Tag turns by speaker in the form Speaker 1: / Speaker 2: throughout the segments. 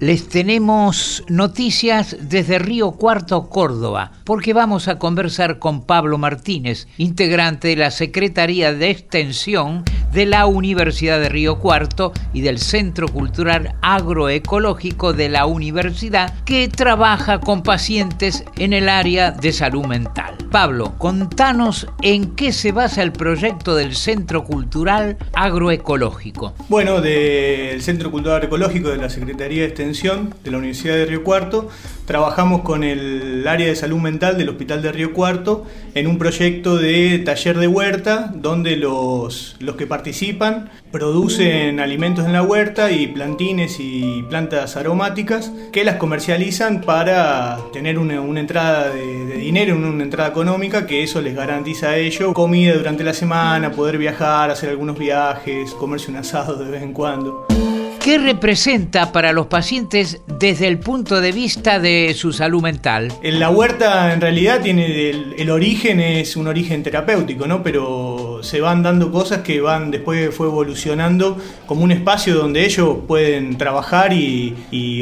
Speaker 1: les tenemos noticias desde Río Cuarto, Córdoba, porque vamos a conversar con Pablo Martínez, integrante de la Secretaría de Extensión de la Universidad de Río Cuarto y del Centro Cultural Agroecológico de la Universidad, que trabaja con pacientes en el área de salud mental. Pablo, contanos en qué se basa el proyecto del Centro Cultural Agroecológico.
Speaker 2: Bueno, del Centro Cultural Ecológico de la Secretaría de Extensión de la Universidad de Río Cuarto, trabajamos con el área de salud mental del Hospital de Río Cuarto en un proyecto de taller de huerta donde los, los que participan producen alimentos en la huerta y plantines y plantas aromáticas que las comercializan para tener una, una entrada de, dinero, una entrada económica que eso les garantiza a ellos comida durante la semana, poder viajar, hacer algunos viajes, comerse un asado de vez en cuando.
Speaker 1: ¿Qué representa para los pacientes desde el punto de vista de su salud mental?
Speaker 2: En la huerta en realidad tiene el, origen es un origen terapéutico, ¿no? Pero se van dando cosas que van después fue evolucionando como un espacio donde ellos pueden trabajar y,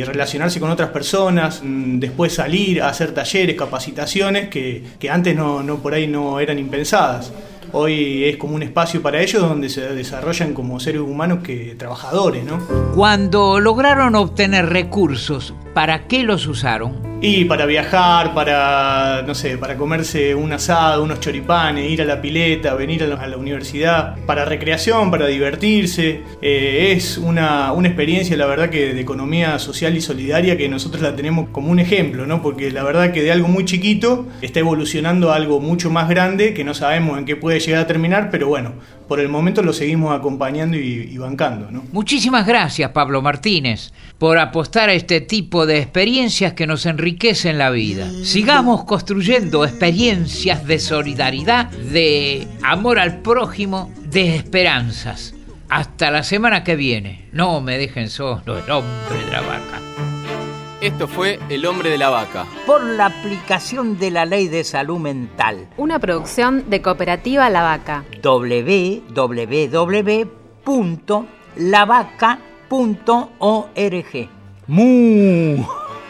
Speaker 2: relacionarse con otras personas, mm, después salir a hacer talleres, capacitaciones que, antes no por ahí no eran impensadas. Hoy es como un espacio para ellos donde se desarrollan como seres humanos que trabajadores, ¿no?
Speaker 1: Cuando lograron obtener recursos, ¿para qué los usaron?
Speaker 2: Y para viajar, para, no sé, para comerse un asado, unos choripanes, ir a la pileta, venir a la, universidad, para recreación, para divertirse. Eh, es una, una experiencia, la verdad, que de economía social y solidaria que nosotros la tenemos como un ejemplo, ¿no? Porque la verdad que de algo muy chiquito está evolucionando a algo mucho más grande que no sabemos en qué puede llegar a terminar, pero bueno, por el momento lo seguimos acompañando y, bancando, ¿no?
Speaker 1: Muchísimas gracias, Pablo Martínez, por apostar a este tipo de experiencias que nos enriquecen la vida. Sigamos construyendo experiencias de solidaridad, de amor al prójimo, de esperanzas. Hasta la semana que viene. No me dejen solo el hombre de la vaca.
Speaker 3: Esto fue El hombre de la vaca.
Speaker 4: por la aplicación de la ley de salud mental.
Speaker 5: Una producción de Cooperativa La Vaca.
Speaker 4: www.lavaca.org.
Speaker 1: ¡Mu!